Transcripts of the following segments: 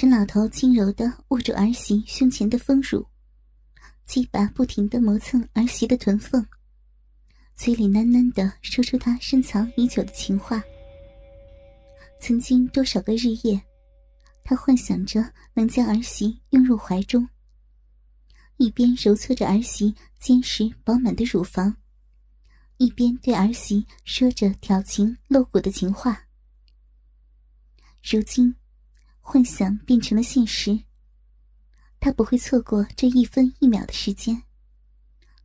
沈老头轻柔的握住儿媳胸前的丰乳，鸡巴不停的磨蹭儿媳的臀缝，嘴里喃喃的说出他深藏已久的情话。曾经多少个日夜，他幻想着能将儿媳拥入怀中，一边揉搓着儿媳坚实饱满的乳房，一边对儿媳说着挑情露骨的情话。如今。幻想变成了现实，他不会错过这一分一秒的时间。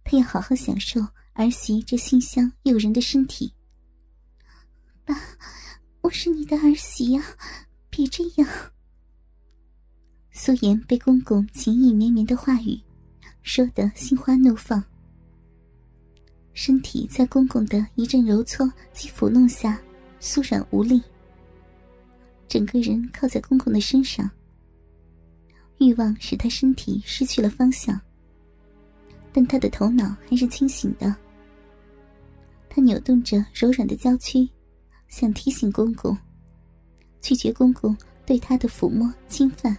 他要好好享受儿媳这馨香诱人的身体。爸，我是你的儿媳呀，别这样。苏颜被公公情意绵绵的话语说得心花怒放，身体在公公的一阵揉搓及抚弄下酥软无力。整个人靠在公公的身上，欲望使他身体失去了方向，但他的头脑还是清醒的。他扭动着柔软的娇躯，想提醒公公，拒绝公公对他的抚摸侵犯。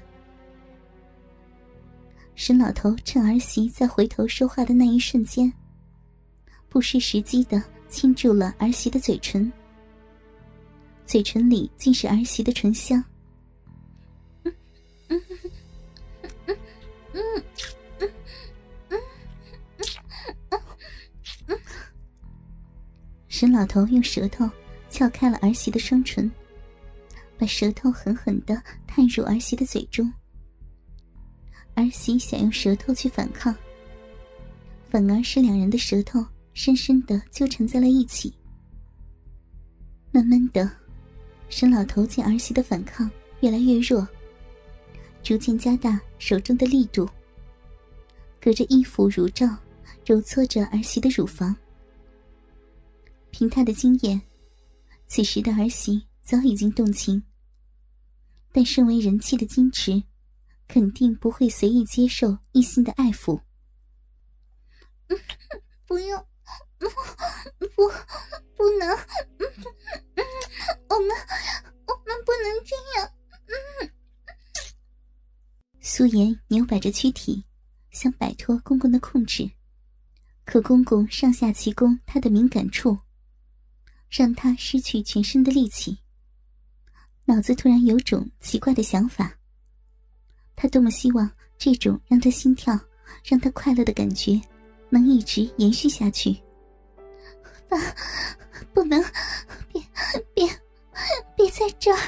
沈老头趁儿媳在回头说话的那一瞬间，不失时机的亲住了儿媳的嘴唇。嘴唇里尽是儿媳的唇香。沈老头用舌头撬开了儿媳的双唇，把舌头狠狠的探入儿媳的嘴中。儿媳想用舌头去反抗，反而是两人的舌头深深的纠缠在了一起。慢慢的。沈老头见儿媳的反抗越来越弱，逐渐加大手中的力度，隔着衣服乳罩揉搓着儿媳的乳房。凭他的经验，此时的儿媳早已经动情，但身为人妻的矜持，肯定不会随意接受异性的爱抚。不用。不，不能，我们，我们不能这样。苏颜扭摆着躯体，想摆脱公公的控制，可公公上下其攻她的敏感处，让她失去全身的力气。脑子突然有种奇怪的想法，他多么希望这种让他心跳、让他快乐的感觉，能一直延续下去。爸，不能，别别别在这儿！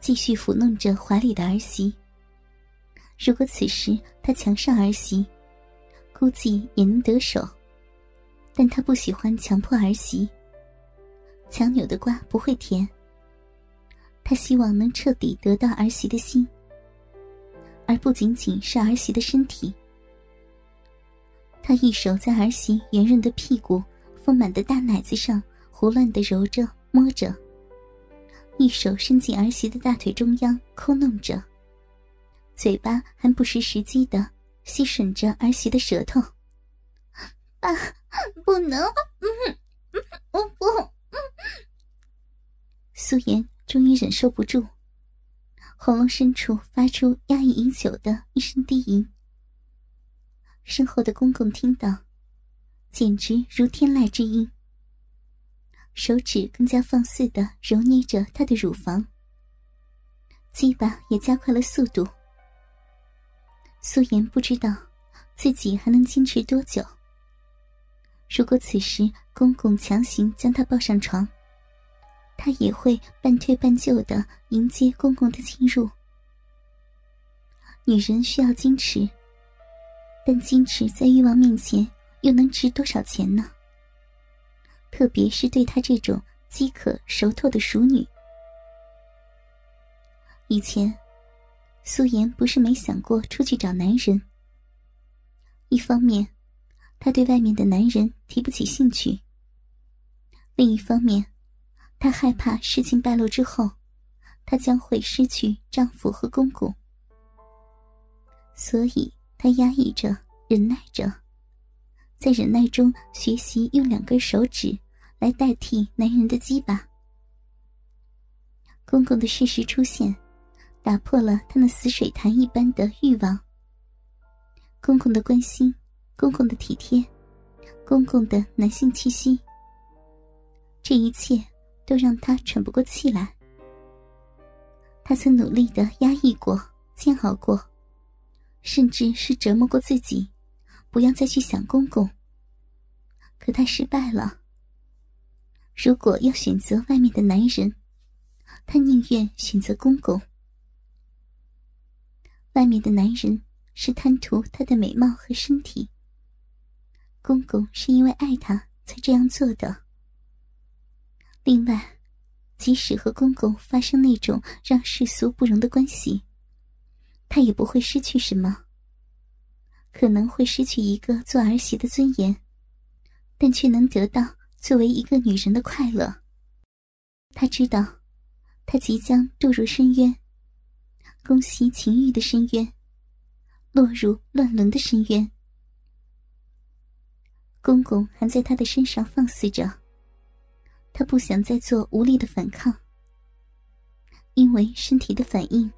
继续抚弄着怀里的儿媳。如果此时他强上儿媳，估计也能得手。但他不喜欢强迫儿媳。强扭的瓜不会甜。他希望能彻底得到儿媳的心，而不仅仅是儿媳的身体。他一手在儿媳圆润的屁股、丰满的大奶子上胡乱的揉着、摸着，一手伸进儿媳的大腿中央抠弄着，嘴巴还不失时机的吸吮着儿媳的舌头。爸，不能，我不。苏颜终于忍受不住，喉咙深处发出压抑已久的一声低吟。身后的公公听到，简直如天籁之音。手指更加放肆的揉捏着她的乳房，鸡巴也加快了速度。素颜不知道自己还能坚持多久。如果此时公公强行将她抱上床，她也会半推半就的迎接公公的进入。女人需要矜持。但矜持在欲望面前又能值多少钱呢？特别是对她这种饥渴熟透的熟女。以前，苏颜不是没想过出去找男人。一方面，她对外面的男人提不起兴趣；另一方面，她害怕事情败露之后，她将会失去丈夫和公公，所以。她压抑着，忍耐着，在忍耐中学习用两根手指来代替男人的鸡巴。公公的事实出现，打破了他那死水潭一般的欲望。公公的关心，公公的体贴，公公的男性气息，这一切都让他喘不过气来。他曾努力的压抑过、煎熬过，甚至是折磨过自己，不要再去想公公。可他失败了。如果要选择外面的男人，他宁愿选择公公。外面的男人是贪图她的美貌和身体，公公是因为爱她才这样做的。另外，即使和公公发生那种让世俗不容的关系，她也不会失去什么。可能会失去一个做儿媳的尊严，但却能得到作为一个女人的快乐。她知道，她即将堕入深渊。攻袭情欲的深渊，落入乱伦的深渊。公公还在他的身上放肆着，他不想再做无力的反抗，因为身体的反应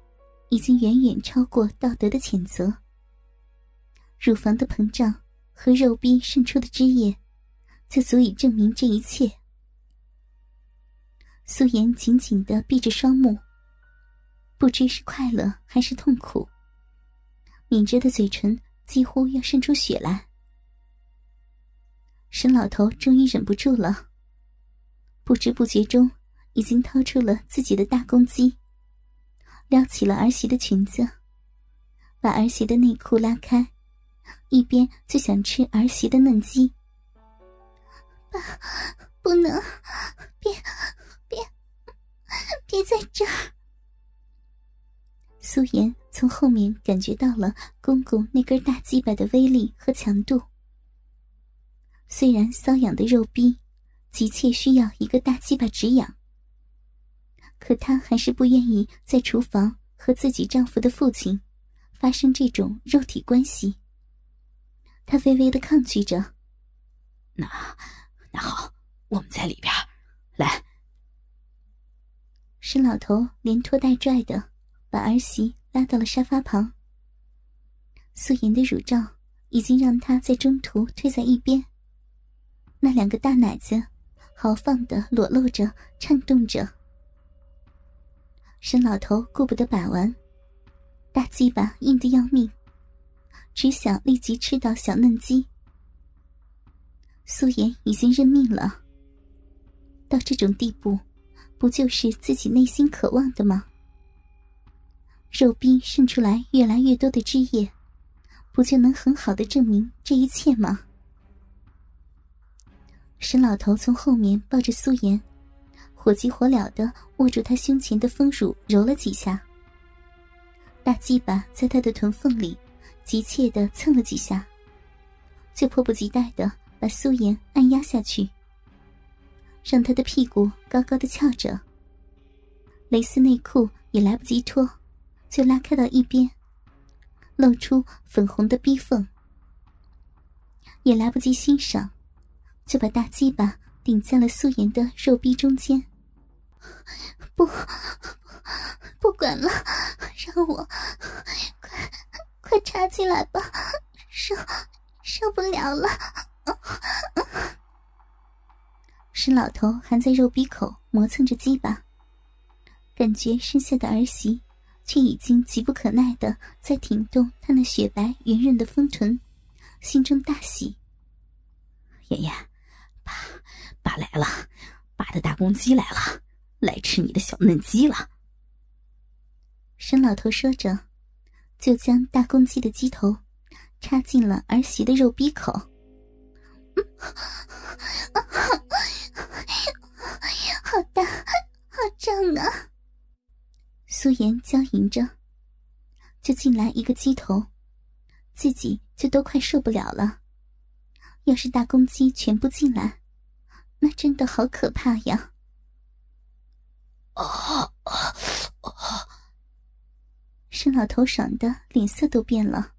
已经远远超过道德的谴责。乳房的膨胀和肉壁渗出的汁液，就足以证明这一切。素颜紧紧的闭着双目。不知是快乐还是痛苦，抿着的嘴唇几乎要渗出血来。沈老头终于忍不住了，不知不觉中已经掏出了自己的大公鸡，撩起了儿媳的裙子，把儿媳的内裤拉开，一边就想吃儿媳的嫩鸡。爸，不能，别，别，别在这儿。苏妍从后面感觉到了公公那根大鸡巴的威力和强度。虽然瘙痒的肉逼急切需要一个大鸡巴止痒，可她还是不愿意在厨房和自己丈夫的父亲发生这种肉体关系。他微微的抗拒着。那，那好，我们在里边，来。沈老头连拖带拽的。把儿媳拉到了沙发旁。素颜的乳罩已经让她在中途退在一边。那两个大奶子豪放的裸露着，颤动着。沈老头顾不得把玩，大鸡巴硬得要命，只想立即吃到小嫩鸡。素颜已经认命了。到这种地步，不就是自己内心渴望的吗？肉壁渗出来越来越多的汁液，不就能很好的证明这一切吗？沈老头从后面抱着苏颜，火急火燎的握住她胸前的丰乳揉了几下，大鸡巴在她的臀缝里急切的蹭了几下，就迫不及待的把苏颜按压下去，让她的屁股高高的翘着，蕾丝内裤也来不及脱。就拉开到一边，露出粉红的逼缝，也来不及欣赏，就把大鸡巴顶在了素颜的肉逼中间。不，不管了，让我快快插进来吧，受受不了了。是老头还在肉壁口磨蹭着鸡巴，感觉身下的儿媳。却已经急不可耐的在挺动他那雪白圆润的丰臀，心中大喜。妍妍，爸，爸来了，爸的大公鸡来了，来吃你的小嫩鸡了。沈老头说着，就将大公鸡的鸡头插进了儿媳的肉逼口。好大，好胀啊！苏颜娇吟着，就进来一个鸡头，自己就都快受不了了。要是大公鸡全部进来，那真的好可怕呀！啊啊啊！沈老头爽的脸色都变了，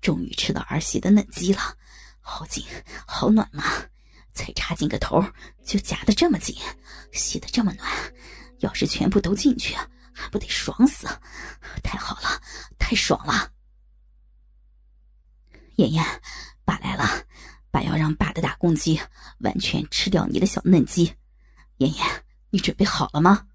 终于吃到儿媳的嫩鸡了，好紧，好暖啊！才插进个头，就夹得这么紧，吸得这么暖，要是全部都进去。还不得爽死！太好了太爽了。妍妍，爸来了，爸要让爸的大公鸡完全吃掉你的小嫩鸡。妍妍，你准备好了吗？